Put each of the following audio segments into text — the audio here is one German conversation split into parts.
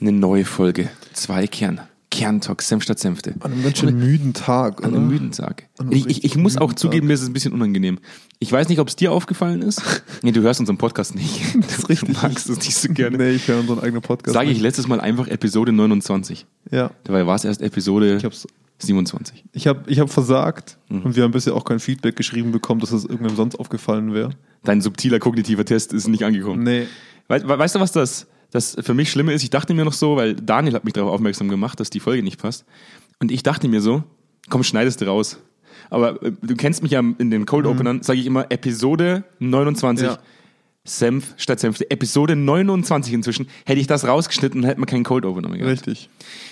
Eine neue Folge. Zwei Kern. Kerntalk, Senf statt Senfte. An einem ganz schön müden Tag. An oder? einem müden Tag. Ich, ich, ich muss auch zugeben, mir ist es ein bisschen unangenehm. Ich weiß nicht, ob es dir aufgefallen ist. Nee, du hörst unseren Podcast nicht. Das ist richtig. Du magst es nicht so gerne. Nee, ich höre unseren eigenen Podcast. Sage ich letztes Mal einfach Episode 29. Ja. Dabei war es erst Episode Ich hab's 27. Ich habe ich hab versagt Mhm. und wir haben bisher auch kein Feedback geschrieben bekommen, dass es irgendwem sonst aufgefallen wäre. Dein subtiler kognitiver Test ist nicht angekommen. Nee. We weißt du, was das, das für mich Schlimme ist? Ich dachte mir noch so, weil Daniel hat mich darauf aufmerksam gemacht, dass die Folge nicht passt. Und ich dachte mir so, komm, schneidest du raus. Aber äh, du kennst mich ja in den Cold Openern, sage ich immer Episode 29. Ja. Senf statt Senfte. Episode 29 inzwischen. Hätte ich das rausgeschnitten, hätte man keinen Cold Opener mehr gehabt. Richtig.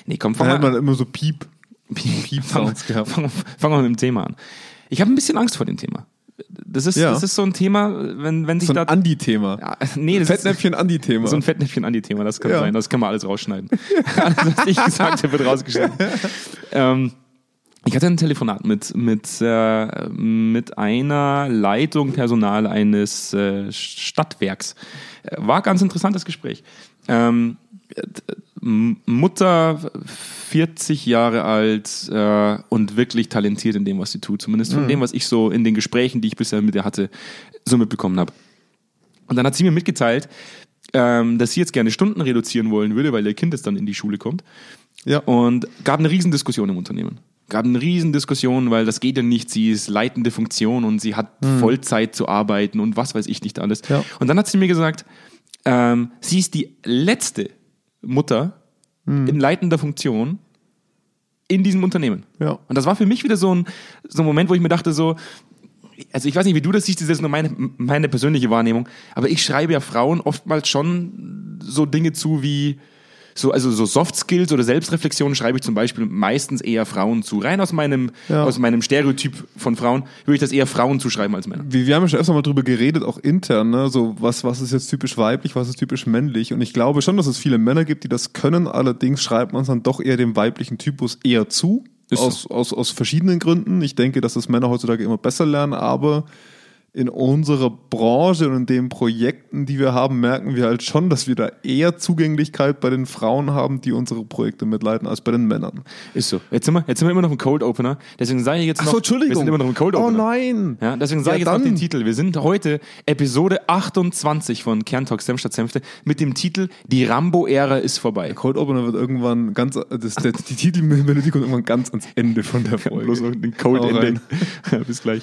Nee, komm, Dann fang hat mal, man immer so Piep. Piep, Piep-Sounds fang, gehabt. fang, fang mal mit dem Thema an. Ich habe ein bisschen Angst vor dem Thema. Das ist, Ja. das ist so ein Thema, wenn, wenn sich So ein da... Andi-Thema. Ja, nee, das ist, Fettnäpfchen-Andi-Thema. so ein Fettnäpfchen-Andi-Thema, das kann Ja. sein, das kann man alles rausschneiden. alles, was ich gesagt habe, wird rausgeschnitten. ähm, ich hatte ein Telefonat mit, mit, äh, mit einer Leitung Personal eines äh, Stadtwerks. Äh, War ganz interessantes Gespräch. Ähm, äh, Mutter, 40 Jahre alt äh, und wirklich talentiert in dem, was sie tut. Zumindest von dem, was ich so in den Gesprächen, die ich bisher mit ihr hatte, so mitbekommen habe. Und dann hat sie mir mitgeteilt, ähm, dass sie jetzt gerne Stunden reduzieren wollen würde, weil ihr Kind jetzt dann in die Schule kommt. ja. Und gab eine Riesendiskussion im Unternehmen. Gab eine Riesendiskussion, weil das geht ja nicht. Sie ist leitende Funktion und sie hat Vollzeit zu arbeiten und was weiß ich nicht alles. Ja. Und dann hat sie mir gesagt, ähm, sie ist die letzte Mutter in leitender Funktion in diesem Unternehmen. Ja. Und das war für mich wieder so ein, so ein Moment, wo ich mir dachte, so, also ich weiß nicht, wie du das siehst, das ist nur meine, meine persönliche Wahrnehmung, aber ich schreibe ja Frauen oftmals schon so Dinge zu wie, so, also so Soft Skills oder Selbstreflexion schreibe ich zum Beispiel meistens eher Frauen zu. Rein aus meinem, Ja. aus meinem Stereotyp von Frauen würde ich das eher Frauen zuschreiben als Männer. Wir, wir haben ja schon öfter mal drüber geredet, auch intern, ne? so was, was ist jetzt typisch weiblich, was ist typisch männlich. Und ich glaube schon, dass es viele Männer gibt, die das können. Allerdings schreibt man es dann doch eher dem weiblichen Typus eher zu. Ist so. Aus, aus, aus verschiedenen Gründen. Ich denke, dass das Männer heutzutage immer besser lernen, aber in unserer Branche und in den Projekten, die wir haben, merken wir halt schon, dass wir da eher Zugänglichkeit bei den Frauen haben, die unsere Projekte mitleiten, als bei den Männern. Ist so. Jetzt sind wir, jetzt sind wir immer noch im Cold Opener. Deswegen sage ich jetzt noch. Wir sind immer noch im Cold Oh Opener. nein! Ja, deswegen sage Ja, ich jetzt noch den dann. Titel. Wir sind heute Episode 28 von Kerntalk Senf statt Senfte mit dem Titel Die Rambo-Ära ist vorbei. Cold Opener wird irgendwann ganz, das, der, die Titelmelodie kommt irgendwann ganz ans Ende von der Folge. Bloß noch den Cold rein. Bis gleich.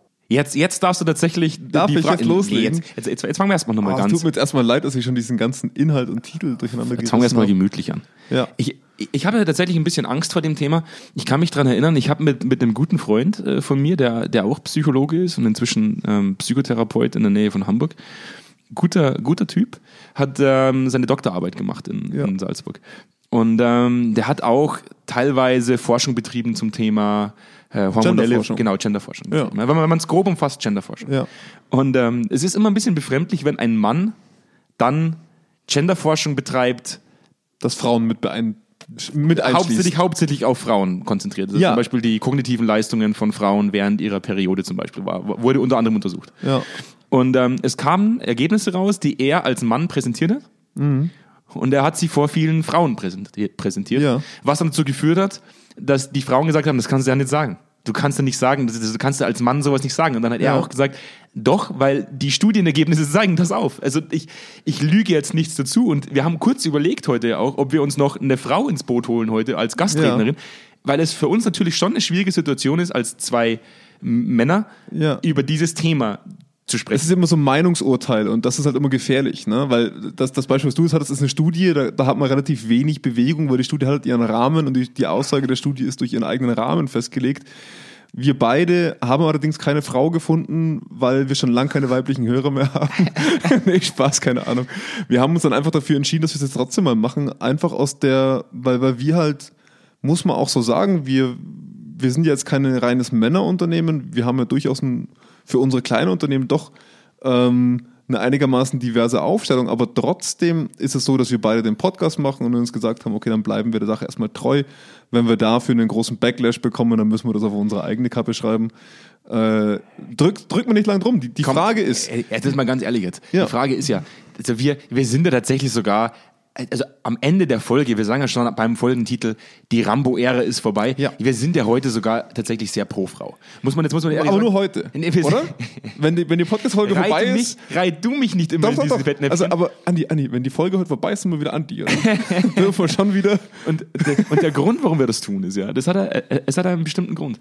Jetzt, jetzt darfst du tatsächlich Darf ich Fra- jetzt loslegen? Nee, Jetzt, jetzt, jetzt, fangen wir erstmal nochmal Oh, es ganz. tut mir jetzt erstmal leid, dass ich schon diesen ganzen Inhalt und Titel durcheinander Jetzt fangen wir erstmal gemütlich an. Ja. Ich, ich habe ja tatsächlich ein bisschen Angst vor dem Thema. Ich kann mich dran erinnern, ich habe mit, mit einem guten Freund äh, von mir, der, der auch Psychologe ist und inzwischen ähm, Psychotherapeut in der Nähe von Hamburg, guter, guter Typ, hat ähm, seine Doktorarbeit gemacht in, Ja. in Salzburg. Und ähm, der hat auch teilweise Forschung betrieben zum Thema äh, hormonelle, Genderforschung. genau, Genderforschung. Ja. Wenn man es grob umfasst, Genderforschung. Ja. Und ähm, es ist immer ein bisschen befremdlich, wenn ein Mann dann Genderforschung betreibt, Dass Frauen mit, beein mit hauptsächlich, hauptsächlich auf Frauen konzentriert. Also Ja. Zum Beispiel die kognitiven Leistungen von Frauen während ihrer Periode zum Beispiel war, wurde unter anderem untersucht. Ja. Und ähm, es kamen Ergebnisse raus, die er als Mann präsentiert hat. Und er hat sie vor vielen Frauen präsenti- präsentiert, Ja. was dann dazu geführt hat, dass die Frauen gesagt haben, das kannst du ja nicht sagen. Du kannst ja nicht sagen, das, das kannst du als Mann sowas nicht sagen. Und dann hat er Ja. auch gesagt, doch, weil die Studienergebnisse zeigen das auf. Also ich, ich lüge jetzt nichts dazu. Und wir haben kurz überlegt heute auch, ob wir uns noch eine Frau ins Boot holen heute als Gastrednerin, weil es für uns natürlich schon eine schwierige Situation ist, als zwei Männer Ja. über dieses Thema zu Es sprechen. ist immer so ein Meinungsurteil und das ist halt immer gefährlich, ne? Weil das, das Beispiel, was du jetzt hattest, ist eine Studie, da, da hat man relativ wenig Bewegung, weil die Studie hat ihren Rahmen und die, die Aussage der Studie ist durch ihren eigenen Rahmen festgelegt. Wir beide haben allerdings keine Frau gefunden, weil wir schon lange keine weiblichen Hörer mehr haben. nee, Spaß, keine Ahnung. Wir haben uns dann einfach dafür entschieden, dass wir es jetzt trotzdem mal machen. Einfach aus der, weil, weil wir halt, muss man auch so sagen, wir, wir sind ja jetzt kein reines Männerunternehmen. Wir haben ja durchaus ein, für unsere kleinen Unternehmen doch ähm, eine einigermaßen diverse Aufstellung, aber trotzdem ist es so, dass wir beide den Podcast machen und uns gesagt haben, okay, dann bleiben wir der Sache erstmal treu. Wenn wir dafür einen großen Backlash bekommen, dann müssen wir das auf unsere eigene Kappe schreiben. Äh, drück, drück mir nicht lang drum. Die, die Komm, Frage ist, äh, Jetzt ist mal ganz ehrlich jetzt. Ja. Die Frage ist ja, also wir, wir sind ja tatsächlich sogar, also am Ende der Folge, wir sagen ja schon beim Folgentitel, die Rambo-Ära ist vorbei. Ja. Wir sind ja heute sogar tatsächlich sehr pro Frau. Muss man jetzt muss man ehrlich aber sagen. nur heute, Nee, oder? Wenn die, wenn die Podcast-Folge vorbei mich, ist, reit du mich nicht immer Doch, in doch. Fettnäpfchen. Also, aber Andi, Andi, wenn die Folge heute vorbei ist, sind wir wieder Anti, oder? Dürfen wir schon wieder. Und der, und der Grund, warum wir das tun, ist ja, das hat, er, äh, es hat einen bestimmten Grund.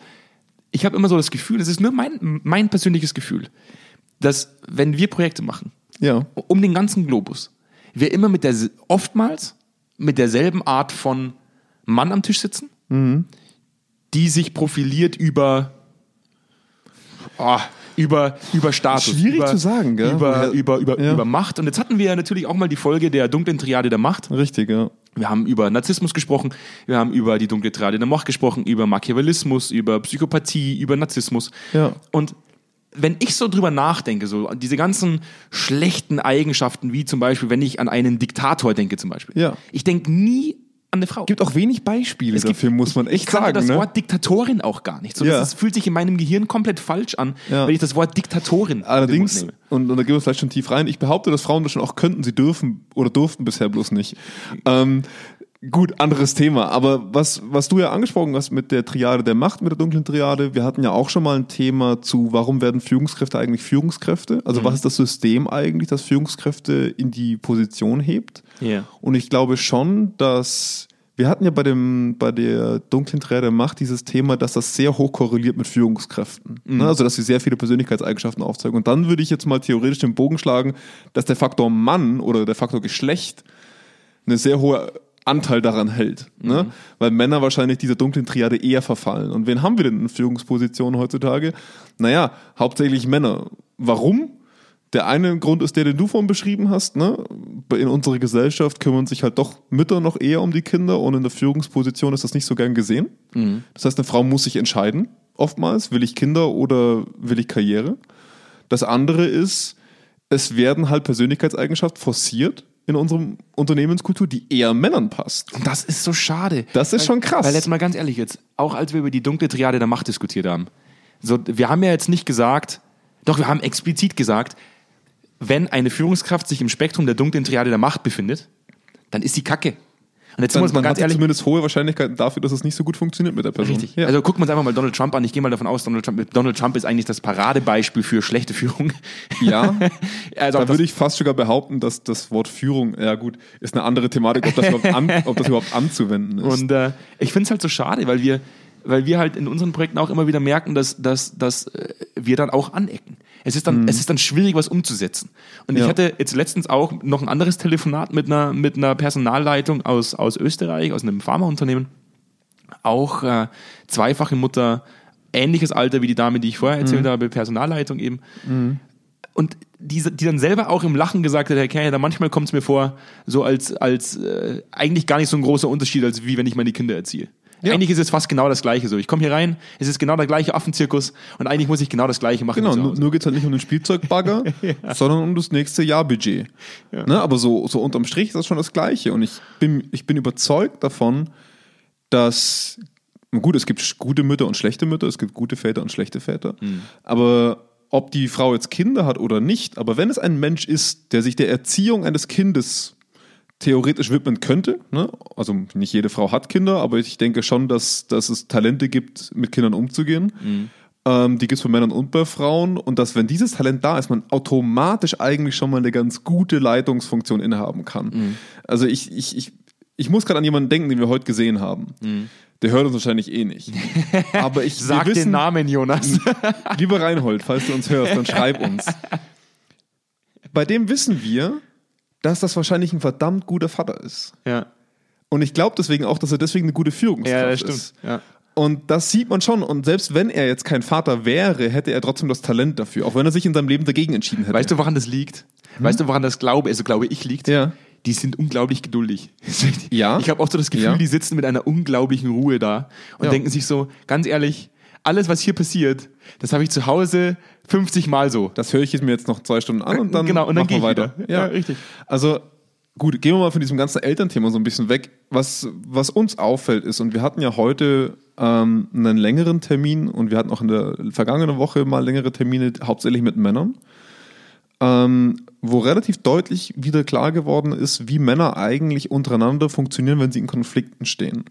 Ich habe immer so das Gefühl, es ist nur mein, mein persönliches Gefühl, dass wenn wir Projekte machen, Ja. um den ganzen Globus, wir immer mit der, oftmals mit derselben Art von Mann am Tisch sitzen, Mhm. die sich profiliert über, ah, über, über Status. Schwierig über, zu sagen, gell? Über, über, über, Ja. über Macht. Und jetzt hatten wir ja natürlich auch mal die Folge der dunklen Triade der Macht. Richtig, ja. Wir haben über Narzissmus gesprochen, wir haben über die dunkle Triade der Macht gesprochen, über Machiavellismus, über Psychopathie, über Narzissmus. Ja. Und wenn ich so drüber nachdenke, so diese ganzen schlechten Eigenschaften, wie zum Beispiel, wenn ich an einen Diktator denke, zum Beispiel. Ja. Ich denke nie an eine Frau. Gibt auch wenig Beispiele Es gibt- dafür, muss man echt ich sagen. das ne? Wort Diktatorin auch gar nicht. So, Ja. das fühlt sich in meinem Gehirn komplett falsch an, Ja. wenn ich das Wort Diktatorin Allerdings, und, und da gehen wir vielleicht schon tief rein, ich behaupte, dass Frauen das schon auch könnten, sie dürfen oder durften bisher bloß nicht. Ähm, gut, anderes Thema. Aber was, was du ja angesprochen hast mit der Triade der Macht, mit der dunklen Triade, wir hatten ja auch schon mal ein Thema zu, warum werden Führungskräfte eigentlich Führungskräfte? Also was ist das System eigentlich, das Führungskräfte in die Position hebt? Ja. Und ich glaube schon, dass wir hatten ja bei, dem, bei der dunklen Triade der Macht dieses Thema, dass das sehr hoch korreliert mit Führungskräften. Ne? Also, dass sie sehr viele Persönlichkeitseigenschaften aufzeigen. Und dann würde ich jetzt mal theoretisch den Bogen schlagen, dass der Faktor Mann oder der Faktor Geschlecht eine sehr hohe Anteil daran hält. Ne? Weil Männer wahrscheinlich dieser dunklen Triade eher verfallen. Und wen haben wir denn in Führungspositionen heutzutage? Naja, hauptsächlich Männer. Warum? Der eine Grund ist der, den du vorhin beschrieben hast. Ne? In unserer Gesellschaft kümmern sich halt doch Mütter noch eher um die Kinder und in der Führungsposition ist das nicht so gern gesehen. Das heißt, eine Frau muss sich entscheiden, oftmals, will ich Kinder oder will ich Karriere. Das andere ist, es werden halt Persönlichkeitseigenschaften forciert in unserem Unternehmenskultur, die eher Männern passt. Und das ist so schade. Das ist weil, schon krass. Weil jetzt mal ganz ehrlich jetzt, auch als wir über die dunkle Triade der Macht diskutiert haben, so, wir haben ja jetzt nicht gesagt, doch wir haben explizit gesagt, wenn eine Führungskraft sich im Spektrum der dunklen Triade der Macht befindet, dann ist sie kacke. Und jetzt Dann, muss man ganz ehrlich, zumindest hohe Wahrscheinlichkeiten dafür, dass es nicht so gut funktioniert mit der Person. Richtig. Ja. Also gucken wir uns einfach mal Donald Trump an. Ich gehe mal davon aus, Donald Trump, Donald Trump ist eigentlich das Paradebeispiel für schlechte Führung. ja, Also da würde ich fast sogar behaupten, dass das Wort Führung, ja gut, ist eine andere Thematik, ob das überhaupt, an, ob das überhaupt anzuwenden ist. Und äh, ich finde es halt so schade, weil wir, weil wir halt in unseren Projekten auch immer wieder merken, dass, dass, dass äh, wir dann auch anecken. Es ist dann, es ist dann schwierig, was umzusetzen. Und ich Ja. hatte jetzt letztens auch noch ein anderes Telefonat mit einer, mit einer Personalleitung aus, aus Österreich, aus einem Pharmaunternehmen. Auch äh, zweifache Mutter, ähnliches Alter wie die Dame, die ich vorher erzählt habe, Personalleitung eben. Und die, die dann selber auch im Lachen gesagt hat, Herr Kerner, manchmal kommt es mir vor, so als, als äh, eigentlich gar nicht so ein großer Unterschied, als wie wenn ich meine Kinder erziehe. Ja. Eigentlich ist es fast genau das Gleiche so. Ich komme hier rein, es ist genau der gleiche Affenzirkus und eigentlich muss ich genau das Gleiche machen. Genau, nur, geht es halt nicht um den Spielzeugbagger, sondern um das nächste Jahrbudget. Ne? Aber so, so unterm Strich ist das schon das Gleiche. Und ich bin, ich bin überzeugt davon, dass, gut, es gibt gute Mütter und schlechte Mütter, es gibt gute Väter und schlechte Väter. Aber ob die Frau jetzt Kinder hat oder nicht, aber wenn es ein Mensch ist, der sich der Erziehung eines Kindes theoretisch widmen könnte. Ne? Also nicht jede Frau hat Kinder, aber ich denke schon, dass, dass es Talente gibt, mit Kindern umzugehen. Ähm, die gibt es bei Männern und bei Frauen. Und dass, wenn dieses Talent da ist, man automatisch eigentlich schon mal eine ganz gute Leitungsfunktion innehaben kann. Also ich, ich, ich, ich muss gerade an jemanden denken, den wir heute gesehen haben. Der hört uns wahrscheinlich eh nicht. Aber ich Sag wir den wissen, Namen, Jonas. Lieber Reinhold, falls du uns hörst, dann schreib uns. Bei dem wissen wir, dass das wahrscheinlich ein verdammt guter Vater ist. ja. Und ich glaube deswegen auch, dass er deswegen eine gute Führungskraft ja, das stimmt. ist. Ja. Und das sieht man schon. Und selbst wenn er jetzt kein Vater wäre, hätte er trotzdem das Talent dafür, auch wenn er sich in seinem Leben dagegen entschieden hätte. Weißt du, woran das liegt? Weißt du, woran das glaube, also glaube ich liegt? Ja. Die sind unglaublich geduldig. Ja. Ich habe auch so das Gefühl, Ja. die sitzen mit einer unglaublichen Ruhe da und Ja. denken sich so, ganz ehrlich, alles, was hier passiert, das habe ich zu Hause 50 Mal so. Das höre ich mir jetzt noch zwei Stunden an und dann, Genau, und dann machen wir weiter. wieder. Ja, richtig. Also gut, gehen wir mal von diesem ganzen Elternthema so ein bisschen weg. Was, was uns auffällt ist, und wir hatten ja heute ähm, einen längeren Termin und wir hatten auch in der vergangenen Woche mal längere Termine, hauptsächlich mit Männern, ähm, wo relativ deutlich wieder klar geworden ist, wie Männer eigentlich untereinander funktionieren, wenn sie in Konflikten stehen.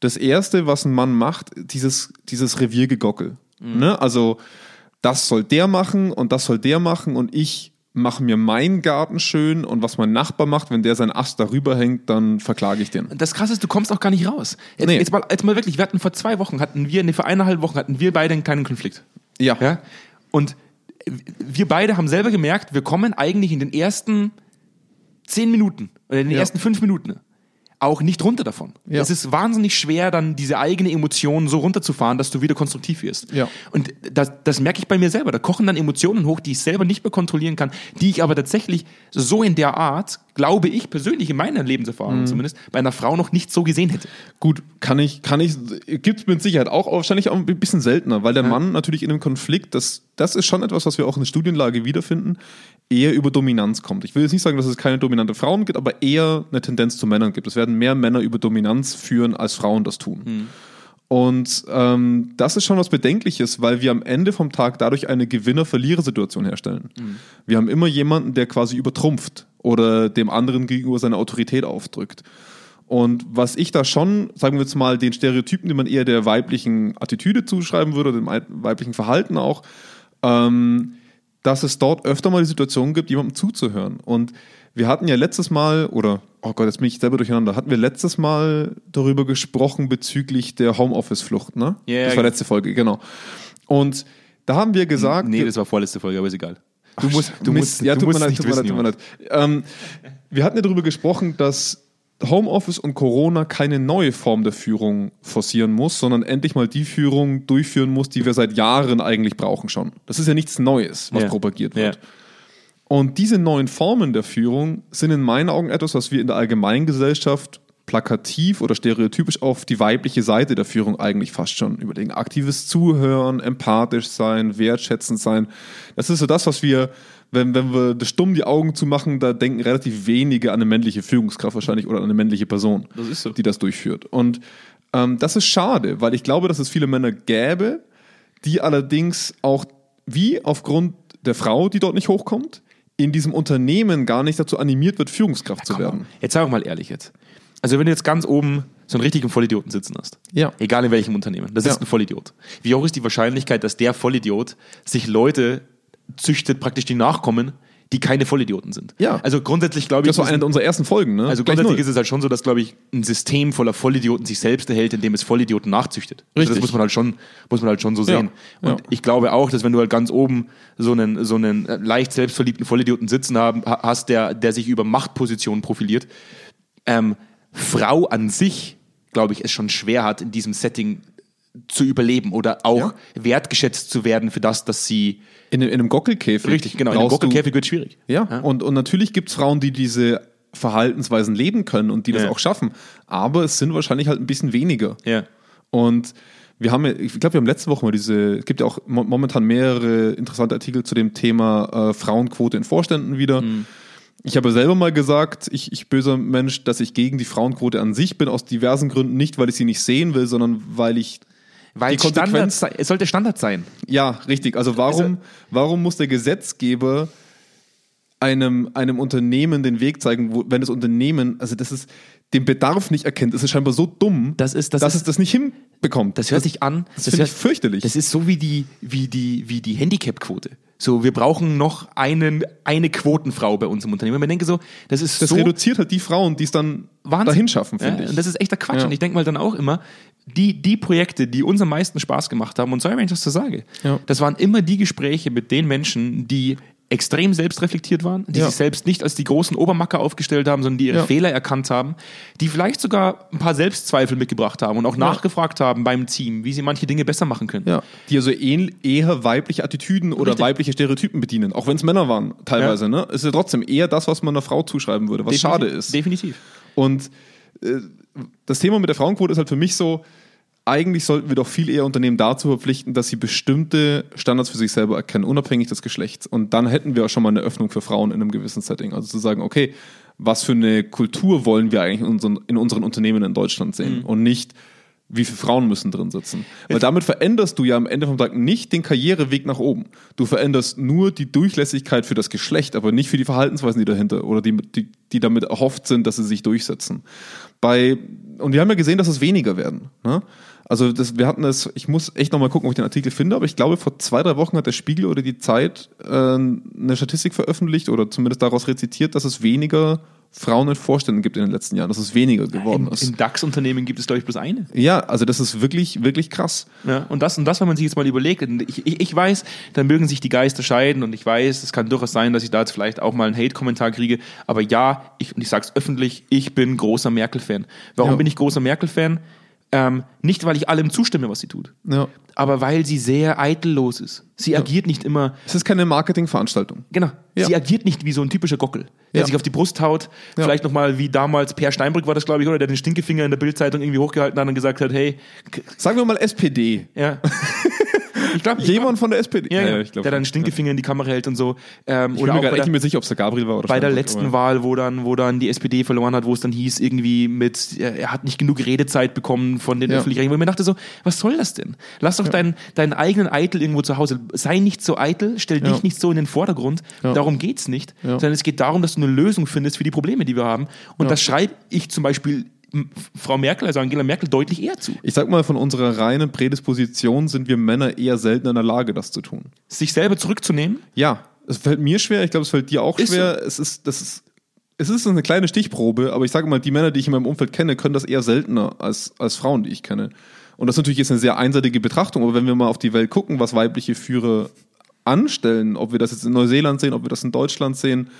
Das Erste, was ein Mann macht, dieses, dieses Reviergegockel. Ne? Also das soll der machen und das soll der machen und ich mache mir meinen Garten schön und was mein Nachbar macht, wenn der seinen Ast darüber hängt, dann verklage ich den. Das krasse ist, du kommst auch gar nicht raus. Jetzt, Nee. jetzt, mal, jetzt mal wirklich, wir hatten vor zwei Wochen, hatten wir, nee, vor eineinhalb Wochen hatten wir beide einen kleinen Konflikt. Ja. Ja? Und wir beide haben selber gemerkt, wir kommen eigentlich in den ersten zehn Minuten oder in den Ja. ersten fünf Minuten auch nicht runter davon. Ja. Es ist wahnsinnig schwer, dann diese eigene Emotion so runterzufahren, dass du wieder konstruktiv wirst. Ja. Und das, das merke ich bei mir selber. Da kochen dann Emotionen hoch, die ich selber nicht mehr kontrollieren kann, die ich aber tatsächlich so in der Art, glaube ich persönlich in meiner Mhm. Lebenserfahrung zumindest, bei einer Frau noch nicht so gesehen hätte. Gut, kann ich, kann ich, gibt es mit Sicherheit auch, wahrscheinlich auch ein bisschen seltener, weil der Mann natürlich in einem Konflikt, das, das ist schon etwas, was wir auch in der Studienlage wiederfinden, eher über Dominanz kommt. Ich will jetzt nicht sagen, dass es keine dominante Frauen gibt, aber eher eine Tendenz zu Männern gibt. Es werden mehr Männer über Dominanz führen, als Frauen das tun. Und ähm, das ist schon was Bedenkliches, weil wir am Ende vom Tag dadurch eine Gewinner-Verlierer-Situation herstellen. Wir haben immer jemanden, der quasi übertrumpft oder dem anderen gegenüber seine Autorität aufdrückt. Und was ich da schon, sagen wir jetzt mal, den Stereotypen, die man eher der weiblichen Attitüde zuschreiben würde, dem wei- weiblichen Verhalten auch, ähm, dass es dort öfter mal die Situation gibt, jemandem zuzuhören. Und wir hatten ja letztes Mal, oder, oh Gott, jetzt bin ich selber durcheinander, hatten wir letztes Mal darüber gesprochen bezüglich der Homeoffice-Flucht, ne? Ja, das war letzte Folge, genau. Und da haben wir gesagt, Nee, das war vorletzte Folge, aber ist egal. Du musst, du Mist. musst, ja, tut mir leid, tut mir leid, tut mir leid. Wir hatten ja darüber gesprochen, dass Homeoffice und Corona keine neue Form der Führung forcieren muss, sondern endlich mal die Führung durchführen muss, die wir seit Jahren eigentlich brauchen schon. Das ist ja nichts Neues, was Ja. propagiert Ja. wird. Und diese neuen Formen der Führung sind in meinen Augen etwas, was wir in der Allgemeingesellschaft plakativ oder stereotypisch auf die weibliche Seite der Führung eigentlich fast schon überlegen. Aktives Zuhören, empathisch sein, wertschätzend sein. Das ist so das, was wir, wenn, wenn wir das stumm die Augen zumachen, da denken relativ wenige an eine männliche Führungskraft wahrscheinlich oder an eine männliche Person, Das so. die das durchführt. Und ähm, das ist schade, weil ich glaube, dass es viele Männer gäbe, die allerdings auch wie aufgrund der Frau, die dort nicht hochkommt, in diesem Unternehmen gar nicht dazu animiert wird, Führungskraft zu Komm werden. mal. Jetzt sag doch mal ehrlich jetzt. Also wenn du jetzt ganz oben so einen richtigen Vollidioten sitzen hast, Ja. egal in welchem Unternehmen, das Ja. ist ein Vollidiot. Wie hoch ist die Wahrscheinlichkeit, dass der Vollidiot sich Leute züchtet, praktisch die nachkommen, die keine Vollidioten sind? Ja. Also grundsätzlich glaube ich, Das war eine unserer ersten Folgen, ne? Also Gleich grundsätzlich null. ist es halt schon so, dass, glaube ich, ein System voller Vollidioten sich selbst erhält, indem es Vollidioten nachzüchtet. Also Richtig. das muss man halt schon, muss man halt schon so sehen. Ja. Und ich glaube auch, dass wenn du halt ganz oben so einen, so einen äh, leicht selbstverliebten Vollidioten sitzen haben, ha- hast, der, der sich über Machtpositionen profiliert, ähm, Frau an sich, glaube ich, es schon schwer hat, in diesem Setting zu überleben oder auch Ja. wertgeschätzt zu werden für das, dass sie in, in einem Gockelkäfig. richtig, genau, in einem Gockelkäfig wird schwierig. Ja, Und, und natürlich gibt es Frauen, die diese Verhaltensweisen leben können und die das Ja. auch schaffen. Aber es sind wahrscheinlich halt ein bisschen weniger. Ja. Und wir haben ja, ich glaube, wir haben letzte Woche mal diese, es gibt ja auch mo- momentan mehrere interessante Artikel zu dem Thema äh, Frauenquote in Vorständen wieder. Mhm. Ich habe selber mal gesagt, ich, ich böser Mensch, dass ich gegen die Frauenquote an sich bin, aus diversen Gründen. Nicht, weil ich sie nicht sehen will, sondern weil ich Weil Die Konsequenz- Standard, es sollte Standard sein. Ja, richtig. Also warum, Also- warum muss der Gesetzgeber einem, einem Unternehmen den Weg zeigen, wo, wenn das Unternehmen, also das ist, den Bedarf nicht erkennt, das ist scheinbar so dumm, Das ist- das dass ist- es das nicht hinbekommt. Das hört sich an. Das finde ich fürchterlich. Das ist so wie die, wie die, wie die Handicap-Quote. So, wir brauchen noch einen, eine Quotenfrau bei uns im Unternehmen. Man denke so, das ist das so reduziert halt die Frauen, die es dann Wahnsinn. dahin schaffen, finde ja, ich. Und das ist echter Quatsch. Ja. Und ich denke mal dann auch immer, die, die Projekte, die uns am meisten Spaß gemacht haben, und sorry, wenn ich das so sage, Ja. das waren immer die Gespräche mit den Menschen, die extrem selbstreflektiert waren, die Ja. sich selbst nicht als die großen Obermacker aufgestellt haben, sondern die ihre Ja. Fehler erkannt haben, die vielleicht sogar ein paar Selbstzweifel mitgebracht haben und auch nachgefragt haben beim Team, wie sie manche Dinge besser machen können. ja. Die also eher weibliche Attitüden oder Richtig. weibliche Stereotypen bedienen, auch wenn es Männer waren, teilweise. Ja. Ne? Ist ja trotzdem eher das, was man einer Frau zuschreiben würde, was schade ist. Definitiv. Und das Thema mit der Frauenquote ist halt für mich so, eigentlich sollten wir doch viel eher Unternehmen dazu verpflichten, dass sie bestimmte Standards für sich selber erkennen, unabhängig des Geschlechts. Und dann hätten wir auch schon mal eine Öffnung für Frauen in einem gewissen Setting. Also zu sagen, okay, was für eine Kultur wollen wir eigentlich in unseren, in unseren Unternehmen in Deutschland sehen? Und nicht, wie viele Frauen müssen drin sitzen. Weil damit veränderst du ja am Ende vom Tag nicht den Karriereweg nach oben. Du veränderst nur die Durchlässigkeit für das Geschlecht, aber nicht für die Verhaltensweisen, die dahinter oder die, die, die damit erhofft sind, dass sie sich durchsetzen. Bei, und wir haben ja gesehen, dass es weniger werden. Ne? Also das, wir hatten es, ich muss echt nochmal gucken, ob ich den Artikel finde, aber ich glaube, vor zwei, drei Wochen hat der Spiegel oder die Zeit äh, eine Statistik veröffentlicht oder zumindest daraus rezitiert, dass es weniger Frauen in Vorständen gibt in den letzten Jahren, dass es weniger geworden Im, ist. im DAX-Unternehmen gibt es, glaube ich, bloß eine. Ja, also das ist wirklich, wirklich krass. Ja, und das, und das, wenn man sich jetzt mal überlegt, ich, ich, ich weiß, dann mögen sich die Geister scheiden und ich weiß, es kann durchaus sein, dass ich da jetzt vielleicht auch mal einen Hate-Kommentar kriege, aber ja, ich, und ich sage es öffentlich, ich bin großer Merkel-Fan. Warum Ja. bin ich großer Merkel-Fan? Ähm, nicht, weil ich allem zustimme, was sie tut, Ja. aber weil sie sehr eitellos ist. Sie agiert nicht immer, Es ist keine Marketingveranstaltung. genau, Ja. sie agiert nicht wie so ein typischer Gockel, der Ja. sich auf die Brust haut, Ja. vielleicht nochmal wie damals Per Steinbrück war das, glaube ich, oder, der den Stinkefinger in der Bildzeitung irgendwie hochgehalten hat und gesagt hat, hey, Sagen wir mal SPD. ja. ich glaube, Jemand von der SPD. Ja, ja, ich glaub der dann. Stinkefinger in die Kamera hält und so. Ähm, Ich oder bin mir bei nicht der, mehr sicher, ob es der Gabriel war oder bei der letzten aber- Wahl, wo dann, wo dann die SPD verloren hat, wo es dann hieß, irgendwie mit, er hat nicht genug Redezeit bekommen von den Ja. öffentlich-rechtlichen, wo ich mir dachte so, was soll das denn? Lass doch deinen, deinen eigenen Eitel irgendwo zu Hause. Sei nicht so eitel, stell Ja. dich nicht so in den Vordergrund. Ja. Darum geht's nicht. Ja. Sondern es geht darum, dass du eine Lösung findest für die Probleme, die wir haben. Und Ja. das schreibe ich zum Beispiel Frau Merkel, also Angela Merkel, deutlich eher zu. Ich sag mal, von unserer reinen Prädisposition sind wir Männer eher selten in der Lage, das zu tun. Sich selber zurückzunehmen, Ja, es fällt mir schwer, ich glaube, es fällt dir auch Ist schwer. Es ist, das ist, es ist eine kleine Stichprobe, aber ich sage mal, die Männer, die ich in meinem Umfeld kenne, können das eher seltener als, als Frauen, die ich kenne. Und das ist natürlich jetzt eine sehr einseitige Betrachtung, aber wenn wir mal auf die Welt gucken, was weibliche Führer anstellen, ob wir das jetzt in Neuseeland sehen, ob wir das in Deutschland sehen,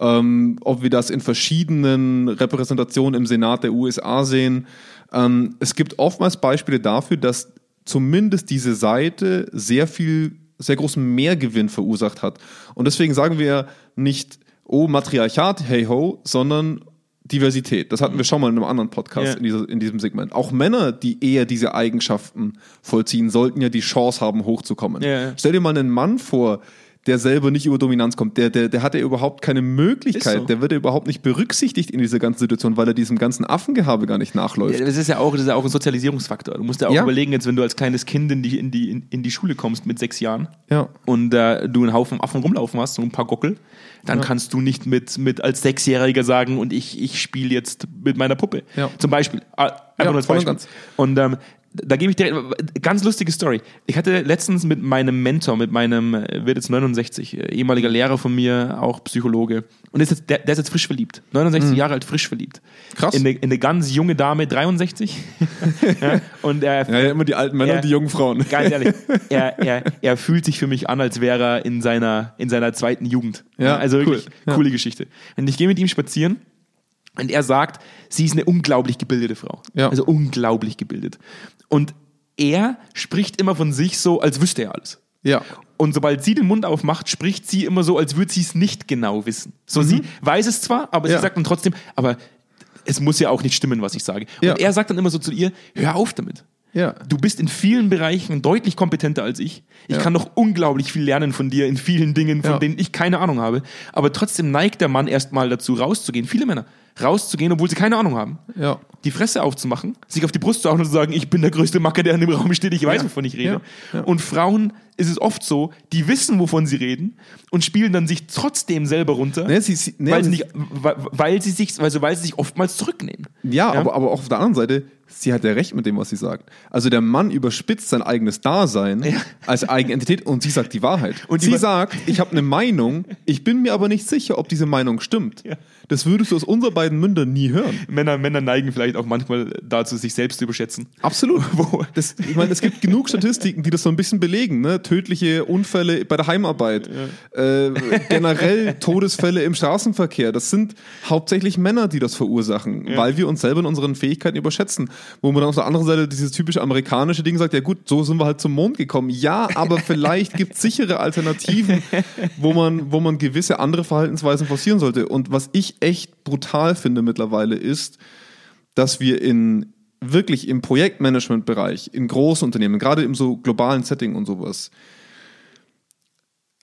ähm, ob wir das in verschiedenen Repräsentationen im Senat der USA sehen. Ähm, es gibt oftmals Beispiele dafür, dass zumindest diese Seite sehr viel, sehr großen Mehrgewinn verursacht hat. Und deswegen sagen wir nicht, oh, Matriarchat, hey ho, sondern Diversität. Das hatten wir schon mal in einem anderen Podcast Ja. in, dieser, in diesem Segment. Auch Männer, die eher diese Eigenschaften vollziehen, sollten ja die Chance haben, hochzukommen. Ja. Stell dir mal einen Mann vor, der selber nicht über Dominanz kommt, der, der, der hat ja überhaupt keine Möglichkeit, so. der wird ja überhaupt nicht berücksichtigt in dieser ganzen Situation, weil er diesem ganzen Affengehabe gar nicht nachläuft. Ja, Das ist ja auch, das ist ja auch ein Sozialisierungsfaktor. Du musst ja auch Ja. überlegen, jetzt wenn du als kleines Kind in die, in die, in, in die Schule kommst mit sechs Jahren Ja. und äh, du einen Haufen Affen rumlaufen hast, so ein paar Gockel, dann kannst du nicht mit, mit als Sechsjähriger sagen und ich, ich spiele jetzt mit meiner Puppe. Ja. Zum Beispiel. Ah, Einfach nur als und Beispiel. ganz. Und ähm, da gebe ich dir ganz lustige Story. Ich hatte letztens mit meinem Mentor, mit meinem, äh, wird jetzt 69, äh, ehemaliger Lehrer von mir, auch Psychologe. Und ist jetzt, der, der ist jetzt frisch verliebt. 69 Jahre alt, frisch verliebt. Mhm. Krass. In eine, in eine ganz junge Dame, 63. ja, und er, Ja, ja, immer die alten Männer Ja. und die jungen Frauen. ganz ehrlich, er, er, er fühlt sich für mich an, als wäre er in seiner, in seiner zweiten Jugend. Ja, also wirklich cool. Coole Geschichte. Und ich gehe mit ihm spazieren und er sagt, sie ist eine unglaublich gebildete Frau. Ja. Also unglaublich gebildet. Und er spricht immer von sich so, als wüsste er alles. Ja. Und sobald sie den Mund aufmacht, spricht sie immer so, als würde sie es nicht genau wissen. So, sie weiß es zwar, aber Mhm. Ja. sie sagt dann trotzdem, aber es muss ja auch nicht stimmen, was ich sage. Ja. Und er sagt dann immer so zu ihr, hör auf damit. Ja. Du bist in vielen Bereichen deutlich kompetenter als ich. Ich Ja. kann noch unglaublich viel lernen von dir in vielen Dingen, von Ja. denen ich keine Ahnung habe. Aber trotzdem neigt der Mann erstmal dazu, rauszugehen. Viele Männer rauszugehen, obwohl sie keine Ahnung haben. Ja. Die Fresse aufzumachen, sich auf die Brust zu hauen und zu sagen, ich bin der größte Macker, der in dem Raum steht, ich weiß, Ja. wovon ich rede. Ja. Ja. Und Frauen ist es oft so, die wissen, wovon sie reden und spielen dann sich trotzdem selber runter, Nee, sie- sie- nee, weil, sie nicht, weil, weil, sie sich, also weil sie sich oftmals zurücknehmen. Ja, Ja. Aber, aber auch auf der anderen Seite, sie hat ja recht mit dem, was sie sagt. Also der Mann überspitzt sein eigenes Dasein als Eigenentität und sie sagt die Wahrheit. Und sie sagt, ich habe eine Meinung, ich bin mir aber nicht sicher, ob diese Meinung stimmt. Ja. Das würdest du aus unseren beiden Mündern nie hören. Männer, Männer neigen vielleicht auch manchmal dazu, sich selbst zu überschätzen. Absolut. Das, ich meine, es gibt genug Statistiken, die das so ein bisschen belegen. Ne? Tödliche Unfälle bei der Heimarbeit, äh, generell Todesfälle im Straßenverkehr. Das sind hauptsächlich Männer, die das verursachen, weil wir uns selber in unseren Fähigkeiten überschätzen. Wo man dann auf der anderen Seite dieses typische amerikanische Ding sagt, ja gut, so sind wir halt zum Mond gekommen. Ja, aber vielleicht gibt es sichere Alternativen, wo man, wo man gewisse andere Verhaltensweisen forcieren sollte. Und was ich echt brutal finde mittlerweile ist, dass wir in wirklich im Projektmanagement-Bereich, in großen Unternehmen, gerade im so globalen Setting und sowas,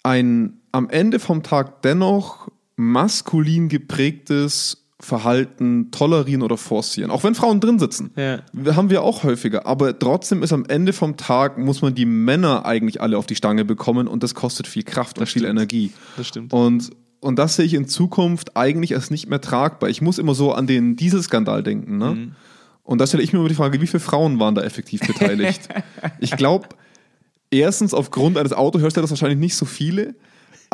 ein am Ende vom Tag dennoch maskulin geprägtes Verhalten tolerieren oder forcieren. Auch wenn Frauen drin sitzen. Ja. Haben wir auch häufiger. Aber trotzdem ist am Ende vom Tag, muss man die Männer eigentlich alle auf die Stange bekommen und das kostet viel Kraft und viel stimmt. Energie. Das stimmt. Und, und das sehe ich in Zukunft eigentlich als nicht mehr tragbar. Ich muss immer so an den Dieselskandal denken. Ne? Mhm. Und da stelle ich mir immer die Frage, wie viele Frauen waren da effektiv beteiligt? ich glaube, erstens aufgrund eines Autoherstellers wahrscheinlich nicht so viele.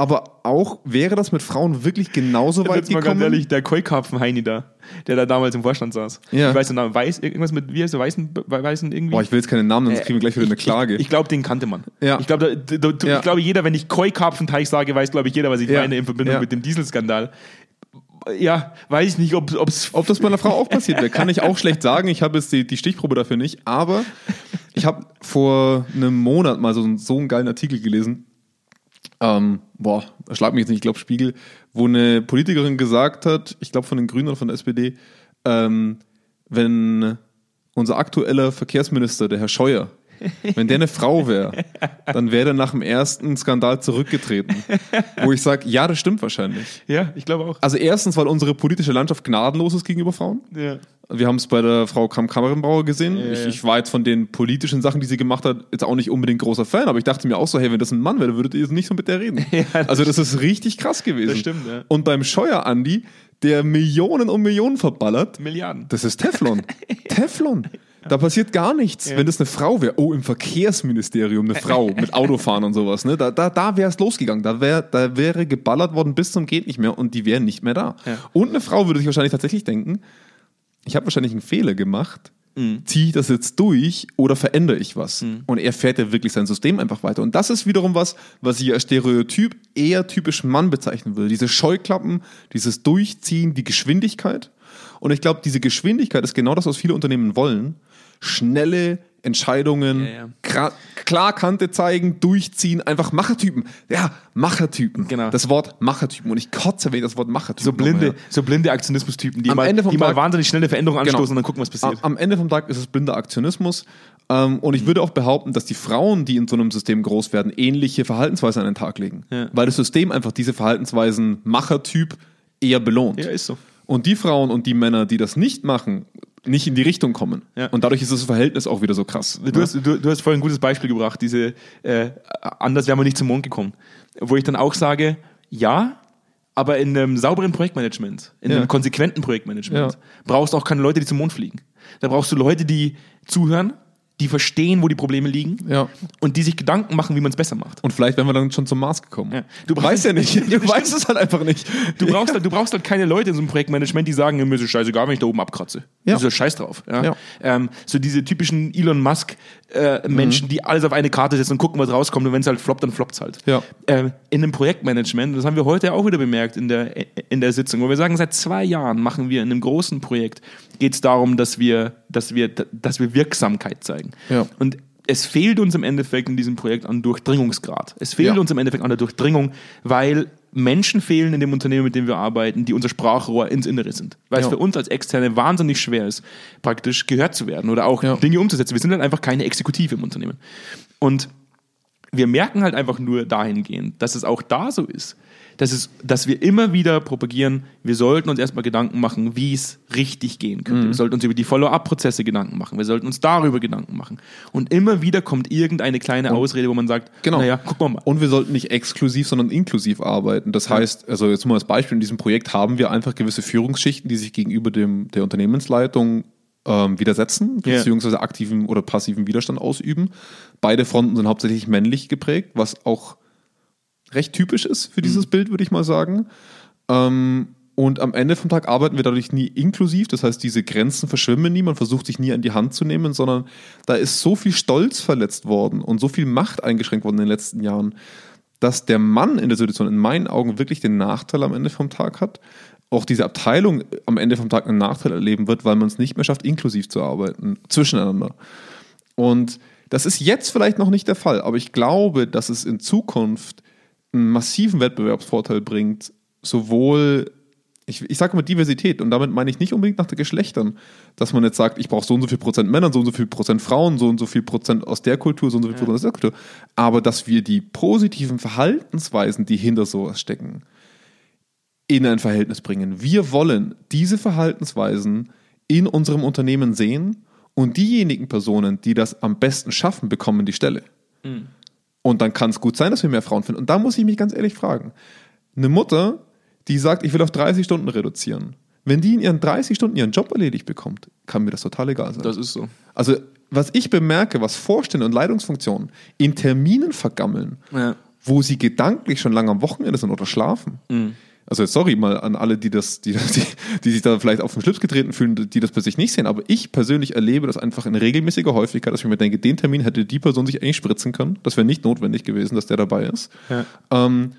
Aber auch wäre das mit Frauen wirklich genauso weit Jetzt mal gekommen? ganz ehrlich, der Keukarpfen-Heini da, der da damals im Vorstand saß. Ja. Ich weiß den Namen, weiß, irgendwas mit, wie heißt der, Weißen, Weißen irgendwie? Boah, ich will jetzt keinen Namen, sonst kriegen wir gleich wieder eine Klage. Ich, ich glaube, den kannte man. Ja. Ich glaube, Ja. ich glaube, jeder, wenn ich Koi-Karpfenteich sage, weiß, glaube ich, jeder, was ich Ja. meine in Verbindung mit dem Dieselskandal. Ja, weiß ich nicht, ob es. Ob das bei einer Frau auch passiert wäre, kann ich auch schlecht sagen. Ich habe jetzt die, die Stichprobe dafür nicht. Aber ich habe vor einem Monat mal so, so einen geilen Artikel gelesen. Ähm, boah, schlag mich jetzt nicht, ich glaube Spiegel, wo eine Politikerin gesagt hat, ich glaube von den Grünen oder von der SPD, ähm, wenn unser aktueller Verkehrsminister, der Herr Scheuer, wenn der eine Frau wäre, dann wäre er nach dem ersten Skandal zurückgetreten. Wo ich sage, ja, das stimmt wahrscheinlich. Ja, ich glaube auch. Also erstens, weil unsere politische Landschaft gnadenlos ist gegenüber Frauen. Ja. Wir haben es bei der Frau Kram-Kammerenbrauer gesehen. Ja, ich, ja. ich war jetzt von den politischen Sachen, die sie gemacht hat, jetzt auch nicht unbedingt großer Fan, aber ich dachte mir auch so, hey, wenn das ein Mann wäre, würdet ihr jetzt nicht so mit der reden. das also das ist richtig krass gewesen. Das stimmt, ja. Und beim Scheuer-Andi, der Millionen und Millionen verballert, Milliarden. das ist Teflon. Teflon. Da passiert gar nichts. Wenn das eine Frau wäre, oh, im Verkehrsministerium eine Frau mit Autofahren und sowas, ne? Da, da, da wäre es losgegangen. Da, wär, da wäre geballert worden bis zum geht nicht mehr und die wären nicht mehr da. Ja. Und eine Frau würde sich wahrscheinlich tatsächlich denken, ich habe wahrscheinlich einen Fehler gemacht, Mhm. ziehe ich das jetzt durch oder verändere ich was? Und er fährt ja wirklich sein System einfach weiter. Und das ist wiederum was, was ich als Stereotyp eher typisch Mann bezeichnen würde. Diese Scheuklappen, dieses Durchziehen, die Geschwindigkeit. Und ich glaube, diese Geschwindigkeit ist genau das, was viele Unternehmen wollen. Schnelle Entscheidungen, Ja, ja. klar Kante zeigen, durchziehen, einfach Machertypen. Ja, Machertypen. Genau. Das Wort Machertypen. Und ich kotze, wenn ich das Wort Machertypen So blinde, nochmal so blinde Aktionismus-Typen, die, Am mal, Ende vom die mal Tag- wahnsinnig schnelle Veränderungen Genau. anstoßen und dann gucken, was passiert. Am Ende vom Tag ist es blinder Aktionismus. Ähm, und ich würde auch behaupten, dass die Frauen, die in so einem System groß werden, ähnliche Verhaltensweisen an den Tag legen. Weil das System einfach diese Verhaltensweisen Machertyp eher belohnt. Ja, ist so. Und die Frauen und die Männer, die das nicht machen, nicht in die Richtung kommen. Ja. Und dadurch ist das Verhältnis auch wieder so krass. Du hast, du, du hast vorhin ein gutes Beispiel gebracht, diese äh, anders wären wir nicht zum Mond gekommen. Wo ich dann auch sage, ja, aber in einem sauberen Projektmanagement, in Ja. einem konsequenten Projektmanagement, Ja. brauchst du auch keine Leute, die zum Mond fliegen. Da brauchst du Leute, die zuhören, die verstehen, wo die Probleme liegen Ja. und die sich Gedanken machen, wie man es besser macht. Und vielleicht wären wir dann schon zum Mars gekommen. Ja. Du weißt ja nicht. Du weißt es halt einfach nicht. Du brauchst, halt, du brauchst halt keine Leute in so einem Projektmanagement, die sagen, mir ist es scheißegal, wenn ich da oben abkratze. Ja. Ja. Ist ja scheiß drauf. Ja? Ja. Ähm, so diese typischen Elon Musk-Menschen, die alles auf eine Karte setzen und gucken, was rauskommt. Und wenn es halt floppt, dann floppt es halt. Ja. Ähm, in einem Projektmanagement, das haben wir heute auch wieder bemerkt in der, in der Sitzung, wo wir sagen, seit zwei Jahren machen wir in einem großen Projekt, geht es darum, dass wir, dass, wir, dass wir Wirksamkeit zeigen. Ja. Und es fehlt uns im Endeffekt in diesem Projekt an Durchdringungsgrad. Es fehlt Ja. uns im Endeffekt an der Durchdringung, weil Menschen fehlen in dem Unternehmen, mit dem wir arbeiten, die unser Sprachrohr ins Innere sind. Weil es Ja. für uns als Externe wahnsinnig schwer ist, praktisch gehört zu werden oder auch Ja. Dinge umzusetzen. Wir sind halt einfach keine Exekutive im Unternehmen. Und wir merken halt einfach nur dahingehend, dass es auch da so ist, dass, es, dass wir immer wieder propagieren, wir sollten uns erstmal Gedanken machen, wie es richtig gehen Mhm. könnte. Wir sollten uns über die Follow-up-Prozesse Gedanken machen. Wir sollten uns darüber Gedanken machen. Und immer wieder kommt irgendeine kleine Ausrede, wo man sagt, Genau. naja, guck mal mal. Und wir sollten nicht exklusiv, sondern inklusiv arbeiten. Das heißt, also jetzt mal als Beispiel, in diesem Projekt haben wir einfach gewisse Führungsschichten, die sich gegenüber dem, der Unternehmensleitung ähm, widersetzen, Ja. beziehungsweise aktiven oder passiven Widerstand ausüben. Beide Fronten sind hauptsächlich männlich geprägt, was auch recht typisch ist für dieses Bild, würde ich mal sagen. Ähm, und am Ende vom Tag arbeiten wir dadurch nie inklusiv. Das heißt, diese Grenzen verschwimmen nie. Man versucht sich nie an die Hand zu nehmen, sondern da ist so viel Stolz verletzt worden und so viel Macht eingeschränkt worden in den letzten Jahren, dass der Mann in der Situation in meinen Augen wirklich den Nachteil am Ende vom Tag hat. Auch diese Abteilung am Ende vom Tag einen Nachteil erleben wird, weil man es nicht mehr schafft, inklusiv zu arbeiten, zwischeneinander. Und das ist jetzt vielleicht noch nicht der Fall, aber ich glaube, dass es in Zukunft einen massiven Wettbewerbsvorteil bringt, sowohl ich, ich sage mal Diversität und damit meine ich nicht unbedingt nach den Geschlechtern, dass man jetzt sagt, ich brauche so und so viel Prozent Männer, so und so viel Prozent Frauen, so und so viel Prozent aus der Kultur, so und so viel Prozent aus der Kultur, aber dass wir die positiven Verhaltensweisen, die hinter sowas stecken, in ein Verhältnis bringen. Wir wollen diese Verhaltensweisen in unserem Unternehmen sehen und diejenigen Personen, die das am besten schaffen, bekommen die Stelle. Und dann kann es gut sein, dass wir mehr Frauen finden. Und da muss ich mich ganz ehrlich fragen. Eine Mutter, die sagt, ich will auf 30 Stunden reduzieren. Wenn die in ihren 30 Stunden ihren Job erledigt bekommt, kann mir das total egal sein. Das ist so. Also, was ich bemerke, was Vorstände und Leitungsfunktionen in Terminen vergammeln, Ja. wo sie gedanklich schon lange am Wochenende sind oder schlafen. Also sorry mal an alle, die das, die, die, die sich da vielleicht auf den Schlips getreten fühlen, die das bei sich nicht sehen, aber ich persönlich erlebe das einfach in regelmäßiger Häufigkeit, dass ich mir denke, den Termin hätte die Person sich eigentlich spritzen können. Das wäre nicht notwendig gewesen, dass der dabei ist. Ja. Ähm,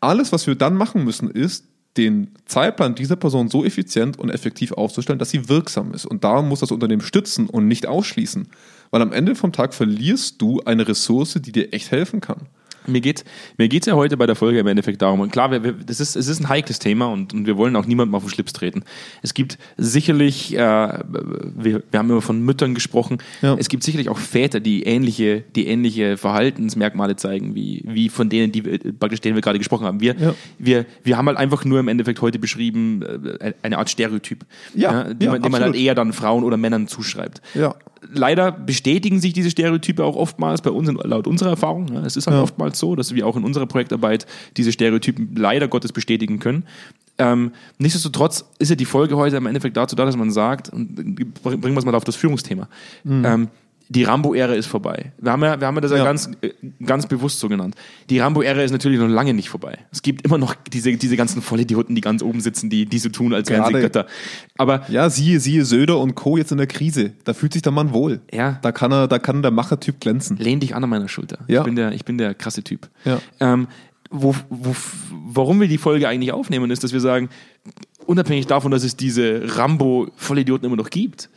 alles, was wir dann machen müssen, ist, den Zeitplan dieser Person so effizient und effektiv aufzustellen, dass sie wirksam ist. Und da muss das Unternehmen stützen und nicht ausschließen. Weil am Ende vom Tag verlierst du eine Ressource, die dir echt helfen kann. Mir geht mir geht's ja heute bei der Folge im Endeffekt darum. Und klar, wir, wir, das ist, es ist ein heikles Thema und, und wir wollen auch niemandem auf den Schlips treten. Es gibt sicherlich, äh, wir, wir haben immer von Müttern gesprochen, Ja. es gibt sicherlich auch Väter, die ähnliche, die ähnliche Verhaltensmerkmale zeigen, wie, wie von denen, die wir, praktisch denen wir gerade gesprochen haben. Wir, Ja. wir, wir haben halt einfach nur im Endeffekt heute beschrieben, äh, eine Art Stereotyp, Ja, ja, man, den man halt eher dann Frauen oder Männern zuschreibt Ja. Leider bestätigen sich diese Stereotype auch oftmals bei uns, laut unserer Erfahrung. Ja, es ist halt Ja. oftmals so, dass wir auch in unserer Projektarbeit diese Stereotypen leider Gottes bestätigen können. Ähm, nichtsdestotrotz ist ja die Folge heute im Endeffekt dazu da, dass man sagt, und bringen wir es mal auf das Führungsthema. Ähm, die Rambo-Ära ist vorbei. Wir haben ja, wir haben ja das ja, Ja. ganz, äh, ganz bewusst so genannt. Die Rambo-Ära ist natürlich noch lange nicht vorbei. Es gibt immer noch diese, diese ganzen Vollidioten, die ganz oben sitzen, die, die so tun, als wären sie Götter. Aber Ja, siehe, siehe Söder und Co. jetzt in der Krise. Da fühlt sich der Mann wohl. Ja. Da kann er, da kann der Machertyp glänzen. lehn dich an an meiner Schulter. Ja. Ich, bin der, ich bin der krasse Typ. Ja. Ähm, wo, wo, warum wir die Folge eigentlich aufnehmen, ist, dass wir sagen, unabhängig davon, dass es diese Rambo-Vollidioten immer noch gibt,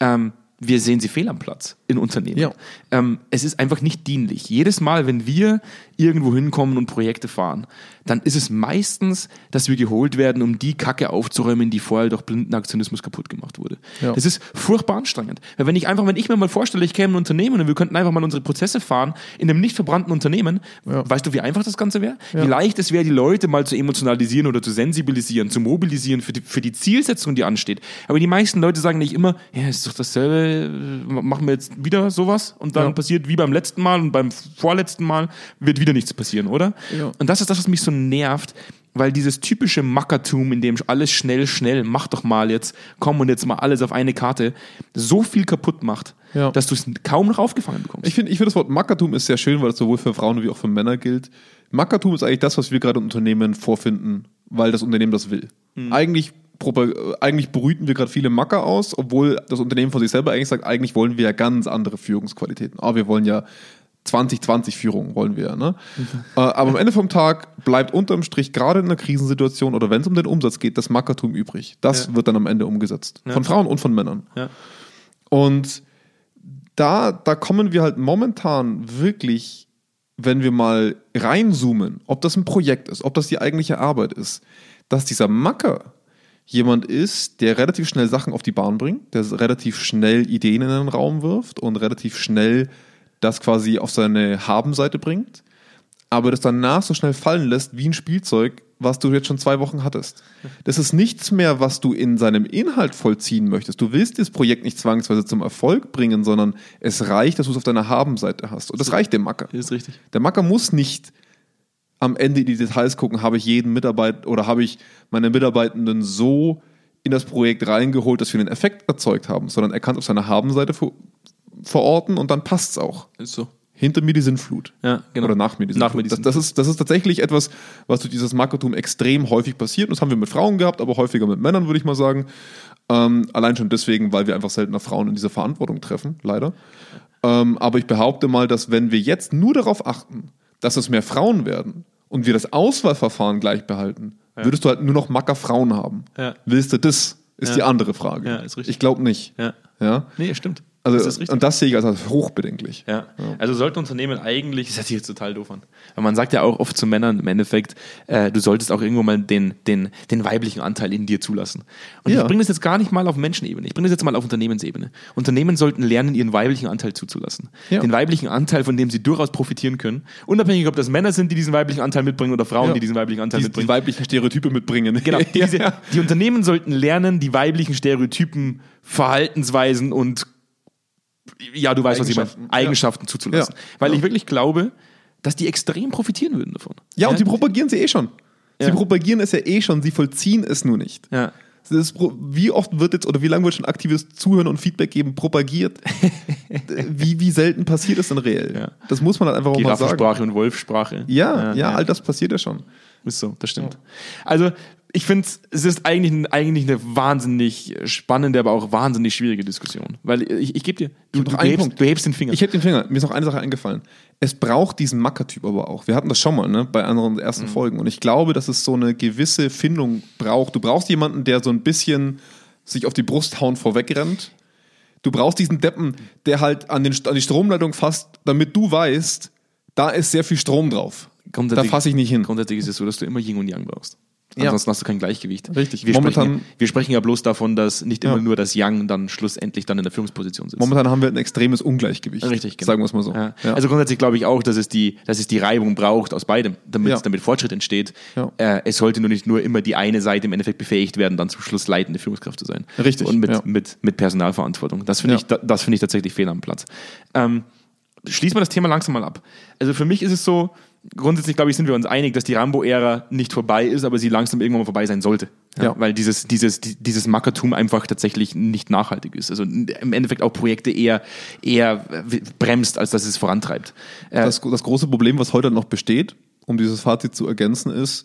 ähm, wir sehen sie fehl am Platz in Unternehmen. Ja. Ähm, es ist einfach nicht dienlich. Jedes Mal, wenn wir irgendwo hinkommen und Projekte fahren, dann ist es meistens, dass wir geholt werden, um die Kacke aufzuräumen, die vorher durch blinden Aktionismus kaputt gemacht wurde. Ja. Das ist furchtbar anstrengend. Weil wenn ich einfach, wenn ich mir mal vorstelle, ich käme in ein Unternehmen und wir könnten einfach mal unsere Prozesse fahren in einem nicht verbrannten Unternehmen, Ja. weißt du, wie einfach das Ganze wäre? Wie leicht es wäre, die Leute mal zu emotionalisieren oder zu sensibilisieren, zu mobilisieren für die, für die Zielsetzung, die ansteht. Aber die meisten Leute sagen nicht immer, ja, ist doch dasselbe, äh, machen wir jetzt wieder sowas und dann Ja. passiert wie beim letzten Mal und beim vorletzten Mal wird wieder nichts passieren, oder? Ja. Und das ist das, was mich so nervt, weil dieses typische Mackertum, in dem alles schnell, schnell, mach doch mal jetzt, komm und jetzt mal alles auf eine Karte, so viel kaputt macht, Ja. dass du es kaum noch aufgefangen bekommst. Ich finde, ich find das Wort Mackertum ist sehr schön, weil es sowohl für Frauen wie auch für Männer gilt. Mackertum ist eigentlich das, was wir gerade im Unternehmen vorfinden, weil das Unternehmen das will. Eigentlich, propa- äh, eigentlich brüten wir gerade viele Macker aus, obwohl das Unternehmen von sich selber eigentlich sagt, eigentlich wollen wir ja ganz andere Führungsqualitäten. Aber wir wollen ja 2020 Führung wollen wir, ne? Äh, aber am Ende vom Tag bleibt unterm Strich gerade in einer Krisensituation oder wenn es um den Umsatz geht, das Mackertum übrig. Das Ja. wird dann am Ende umgesetzt. Von Frauen und von Männern. Ja. Und da, da kommen wir halt momentan wirklich, wenn wir mal reinzoomen, ob das ein Projekt ist, ob das die eigentliche Arbeit ist, dass dieser Macker jemand ist, der relativ schnell Sachen auf die Bahn bringt, der relativ schnell Ideen in den Raum wirft und relativ schnell das quasi auf seine Habenseite bringt, aber das danach so schnell fallen lässt wie ein Spielzeug, was du jetzt schon zwei Wochen hattest. Das ist nichts mehr, was du in seinem Inhalt vollziehen möchtest. Du willst das Projekt nicht zwangsweise zum Erfolg bringen, sondern es reicht, dass du es auf deiner Habenseite hast. Und das reicht dem Macker. Ist richtig. Der Macker muss nicht am Ende in die Details gucken, habe ich jeden Mitarbeiter oder habe ich meine Mitarbeitenden so in das Projekt reingeholt, dass wir einen Effekt erzeugt haben, sondern er kann es auf seiner Habenseite verorten und dann passt es auch. Ist so. Hinter mir die Sinnflut. Ja, genau. Oder nach mir die Nach Sinnflut. mir die das, das, ist, das ist tatsächlich etwas, was durch dieses Marketum extrem häufig passiert. Und das haben wir mit Frauen gehabt, aber häufiger mit Männern, würde ich mal sagen. Ähm, allein schon deswegen, weil wir einfach seltener Frauen in dieser Verantwortung treffen, leider. Ähm, aber ich behaupte mal, dass wenn wir jetzt nur darauf achten, dass es mehr Frauen werden und wir das Auswahlverfahren gleich behalten, würdest du halt nur noch Macker Frauen haben. Ja. Willst du das? Ist Ja. die andere Frage. Ja, ist richtig. Ich glaube nicht. Ja. Ja? Nee, stimmt. Also, Das und das sehe ich als hochbedenklich. Ja. Also sollten Unternehmen eigentlich, das hört sich jetzt total doof an, weil man sagt ja auch oft zu Männern im Endeffekt, äh, du solltest auch irgendwo mal den, den, den weiblichen Anteil in dir zulassen. Und Ja. ich bringe das jetzt gar nicht mal auf Menschenebene, ich bringe das jetzt mal auf Unternehmensebene. Unternehmen sollten lernen, ihren weiblichen Anteil zuzulassen. Ja. Den weiblichen Anteil, von dem sie durchaus profitieren können. Unabhängig, ob das Männer sind, die diesen weiblichen Anteil mitbringen oder Frauen, Ja. die diesen weiblichen Anteil Die, die mitbringen. weiblichen Stereotype mitbringen. Genau, diese, ja. die Unternehmen sollten lernen, die weiblichen Stereotypen, Verhaltensweisen und ja, du weißt, was ich meine, Eigenschaften, Eigenschaften zuzulassen. Ja. Weil Ja. ich wirklich glaube, dass die extrem profitieren würden davon. Ja, und die propagieren sie eh schon. Sie Ja. propagieren es ja eh schon, sie vollziehen es nur nicht. ja. Das ist, wie oft wird jetzt oder wie lange wird schon aktives Zuhören und Feedback geben propagiert? wie, wie selten passiert es denn reell? Ja. Das muss man halt einfach auch mal sagen. Giraffensprache und Wolfsprache. Ja, ja, all das passiert ja schon. Ist so, das stimmt. Also, ich finde, es ist eigentlich, eigentlich eine wahnsinnig spannende, aber auch wahnsinnig schwierige Diskussion. Weil ich, ich gebe dir, du, du, hebst, du hebst den Finger. Ich heb den Finger. Mir ist noch eine Sache eingefallen. Es braucht diesen Mackertyp aber auch. Wir hatten das schon mal ne, bei anderen ersten Mhm. Folgen. Und ich glaube, dass es so eine gewisse Findung braucht. Du brauchst jemanden, der so ein bisschen sich auf die Brust hauen vorwegrennt. Du brauchst diesen Deppen, der halt an, den, an die Stromleitung fasst, damit du weißt, da ist sehr viel Strom drauf. Da fasse ich nicht hin. Grundsätzlich ist es so, dass du immer Yin und Yang brauchst. Ja. Ansonsten hast du kein Gleichgewicht. Richtig. Wir, Momentan- sprechen, ja, wir sprechen ja bloß davon, dass nicht immer Ja. nur das Yang dann schlussendlich dann in der Führungsposition sitzt. Momentan haben wir ein extremes Ungleichgewicht. Richtig, genau. Sagen wir es mal so. Ja. Ja. Also grundsätzlich glaube ich auch, dass es die, dass es die Reibung braucht aus beidem, damit, Ja. damit Fortschritt entsteht. Ja. Äh, es sollte nur nicht nur immer die eine Seite im Endeffekt befähigt werden, dann zum Schluss leitende Führungskraft zu sein. Richtig, Und mit, ja. mit, mit Personalverantwortung. Das finde Ja. ich, da- das finde ich tatsächlich fehl am Platz. Ähm, schließen wir das Thema langsam mal ab. Also für mich ist es so, grundsätzlich glaube ich, sind wir uns einig, dass die Rambo-Ära nicht vorbei ist, aber sie langsam irgendwann mal vorbei sein sollte. Ja. Weil dieses, dieses, die- dieses Mackertum einfach tatsächlich nicht nachhaltig ist. Also im Endeffekt auch Projekte eher, eher bremst, als dass es vorantreibt. Äh, Das, das große Problem, was heute noch besteht, um dieses Fazit zu ergänzen, ist,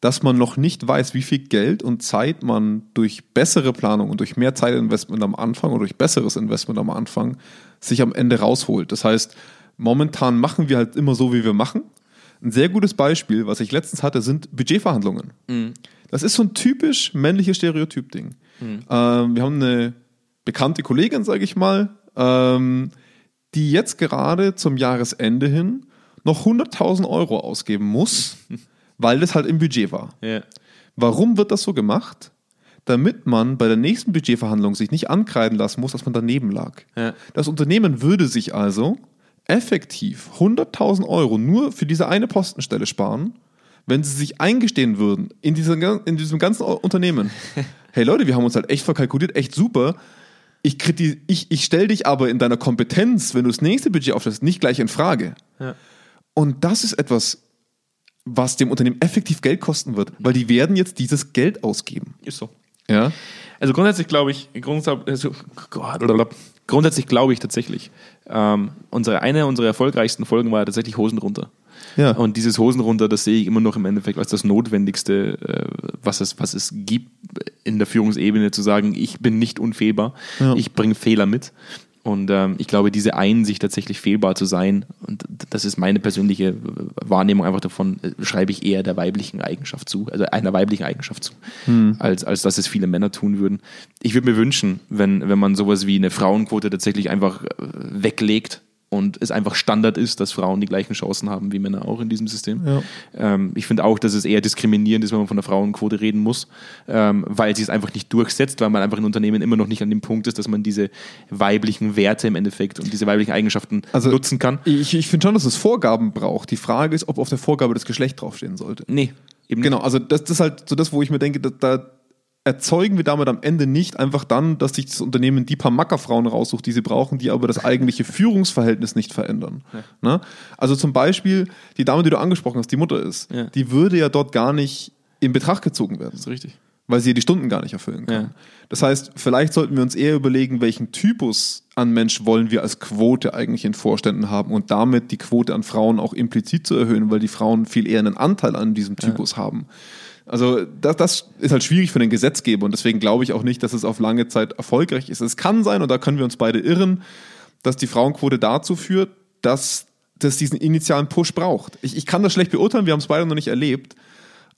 dass man noch nicht weiß, wie viel Geld und Zeit man durch bessere Planung und durch mehr Zeitinvestment am Anfang oder durch besseres Investment am Anfang sich am Ende rausholt. Das heißt, momentan machen wir halt immer so, wie wir machen. Ein sehr gutes Beispiel, was ich letztens hatte, sind Budgetverhandlungen. Das ist so ein typisch männliches Stereotyp-Ding. Ähm, wir haben eine bekannte Kollegin, sage ich mal, ähm, die jetzt gerade zum Jahresende hin noch 100.000 Euro ausgeben muss, weil das halt im Budget war. ja. Warum wird das so gemacht? Damit man bei der nächsten Budgetverhandlung sich nicht ankreiden lassen muss, dass man daneben lag. Ja. Das Unternehmen würde sich also effektiv 100.000 Euro nur für diese eine Postenstelle sparen, wenn sie sich eingestehen würden in, dieser, in diesem ganzen Unternehmen. Hey Leute, wir haben uns halt echt verkalkuliert, echt super. Ich, ich, ich stelle dich aber in deiner Kompetenz, wenn du das nächste Budget aufstellst, nicht gleich in Frage. Ja. Und das ist etwas, was dem Unternehmen effektiv Geld kosten wird, weil die werden jetzt dieses Geld ausgeben. Ist so. Ja. Also grundsätzlich glaube ich, grundsätzlich, also, Gott. Grundsätzlich glaube ich tatsächlich, ähm, unsere, eine unserer erfolgreichsten Folgen war ja tatsächlich Hosen runter. Ja. Und dieses Hosen runter, das sehe ich immer noch im Endeffekt als das Notwendigste, äh, was, es, was es gibt in der Führungsebene, zu sagen, ich bin nicht unfehlbar, Ja. ich bringe Fehler mit. Und ähm, ich glaube, diese Einsicht tatsächlich fehlbar zu sein, und das ist meine persönliche Wahrnehmung einfach davon, äh, schreibe ich eher der weiblichen Eigenschaft zu, also einer weiblichen Eigenschaft zu, als, als dass es viele Männer tun würden. Ich würde mir wünschen, wenn, wenn man sowas wie eine Frauenquote tatsächlich einfach äh, weglegt und es einfach Standard ist, dass Frauen die gleichen Chancen haben wie Männer auch in diesem System. Ja. Ähm, ich finde auch, dass es eher diskriminierend ist, wenn man von der Frauenquote reden muss, ähm, weil sie es einfach nicht durchsetzt, weil man einfach in Unternehmen immer noch nicht an dem Punkt ist, dass man diese weiblichen Werte im Endeffekt und diese weiblichen Eigenschaften Also nutzen kann. Ich, ich finde schon, dass es Vorgaben braucht. Die Frage ist, ob auf der Vorgabe das Geschlecht draufstehen sollte. Nee, eben Genau, also das, das ist halt so das, wo ich mir denke, da, da erzeugen wir damit am Ende nicht einfach dann, dass sich das Unternehmen die paar Mackerfrauen raussucht, die sie brauchen, die aber das eigentliche Führungsverhältnis nicht verändern. Ne? Also zum Beispiel die Dame, die du angesprochen hast, die Mutter ist, Ja. die würde ja dort gar nicht in Betracht gezogen werden. Das ist richtig. weil sie die Stunden gar nicht erfüllen kann. Ja. Das heißt, vielleicht sollten wir uns eher überlegen, welchen Typus an Mensch wollen wir als Quote eigentlich in Vorständen haben und damit die Quote an Frauen auch implizit zu erhöhen, weil die Frauen viel eher einen Anteil an diesem Typus haben. Also das, das ist halt schwierig für den Gesetzgeber und deswegen glaube ich auch nicht, dass es auf lange Zeit erfolgreich ist. Es kann sein, und da können wir uns beide irren, dass die Frauenquote dazu führt, dass das diesen initialen Push braucht. Ich, ich kann das schlecht beurteilen, wir haben es beide noch nicht erlebt,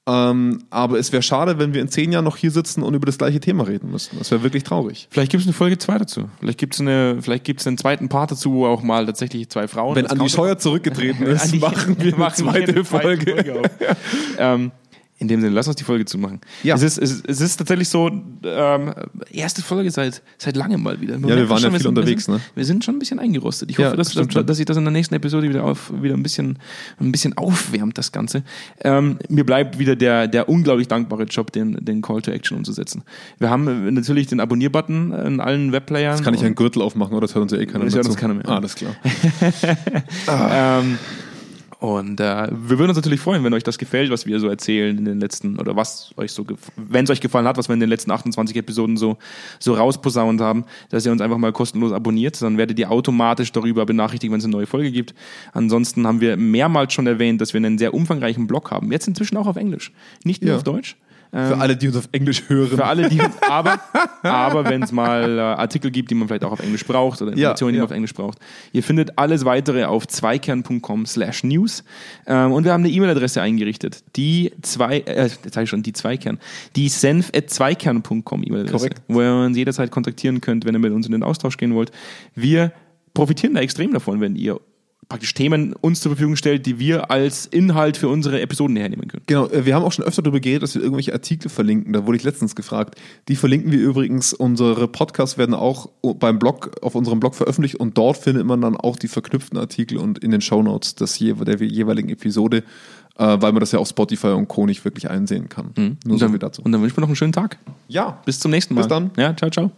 Ähm, aber es wäre schade, wenn wir in zehn Jahren noch hier sitzen und über das gleiche Thema reden müssten. Das wäre wirklich traurig. Vielleicht gibt es eine Folge 2 dazu. Vielleicht gibt es eine, vielleicht gibt's einen zweiten Part dazu, wo auch mal tatsächlich zwei Frauen. Wenn Andi Scheuer zurückgetreten ist, machen wir eine machen zweite eine Folge. auf. ähm, in dem Sinne, lass uns die Folge zumachen. Ja. Es, ist, es, ist, es ist tatsächlich so, ähm, erste Folge seit, seit langem mal wieder. Man wir waren ja wir viel sind, unterwegs, wir ne? sind, Wir sind schon ein bisschen eingerostet. Ich Ja, hoffe, dass, dass, schon. dass sich das in der nächsten Episode wieder, auf, wieder ein, bisschen, ein bisschen aufwärmt, das Ganze. Ähm, mir bleibt wieder der, der unglaublich dankbare Job, den, den Call to Action umzusetzen. Wir haben äh, natürlich den Abonnier-Button in allen Webplayern. Das kann ich einen Gürtel aufmachen, oder? Das hört uns ja eh keiner Das mehr hört zu. uns keiner mehr. Ah, alles klar. Ähm, und äh, wir würden uns natürlich freuen, wenn euch das gefällt, was wir so erzählen in den letzten, oder was euch so, gef- wenn es euch gefallen hat, was wir in den letzten 28 Episoden so, so rausposaunt haben, dass ihr uns einfach mal kostenlos abonniert. Dann werdet ihr automatisch darüber benachrichtigt, wenn es eine neue Folge gibt. Ansonsten haben wir mehrmals schon erwähnt, dass wir einen sehr umfangreichen Blog haben. Jetzt inzwischen auch auf Englisch. Nicht nur Ja. auf Deutsch. Für alle, die uns auf Englisch hören. Für alle, die aber, aber wenn es mal äh, Artikel gibt, die man vielleicht auch auf Englisch braucht oder Ja, Informationen, die ja. man auf Englisch braucht. Ihr findet alles weitere auf zweikern.com slash news. Ähm, und wir haben eine E-Mail-Adresse eingerichtet. Die zwei, äh, jetzt sag ich schon, die Zweikern. Die senf at zweikern.com E-Mail-Adresse. Wo ihr uns jederzeit kontaktieren könnt, wenn ihr mit uns in den Austausch gehen wollt. Wir profitieren da extrem davon, wenn ihr praktisch Themen uns zur Verfügung stellt, die wir als Inhalt für unsere Episoden hernehmen können. Genau, äh, wir haben auch schon öfter darüber geredet, dass wir irgendwelche Artikel verlinken. Da wurde ich letztens gefragt. Die verlinken wir übrigens. Unsere Podcasts werden auch beim Blog, auf unserem Blog veröffentlicht und dort findet man dann auch die verknüpften Artikel und in den Shownotes des der jeweiligen Episode, äh, weil man das ja auf Spotify und Co. nicht wirklich einsehen kann. Nur und, so dann, viel dazu. und dann wünschen wir noch einen schönen Tag. Ja, Bis zum nächsten Mal. Bis dann. Ja, ciao, ciao.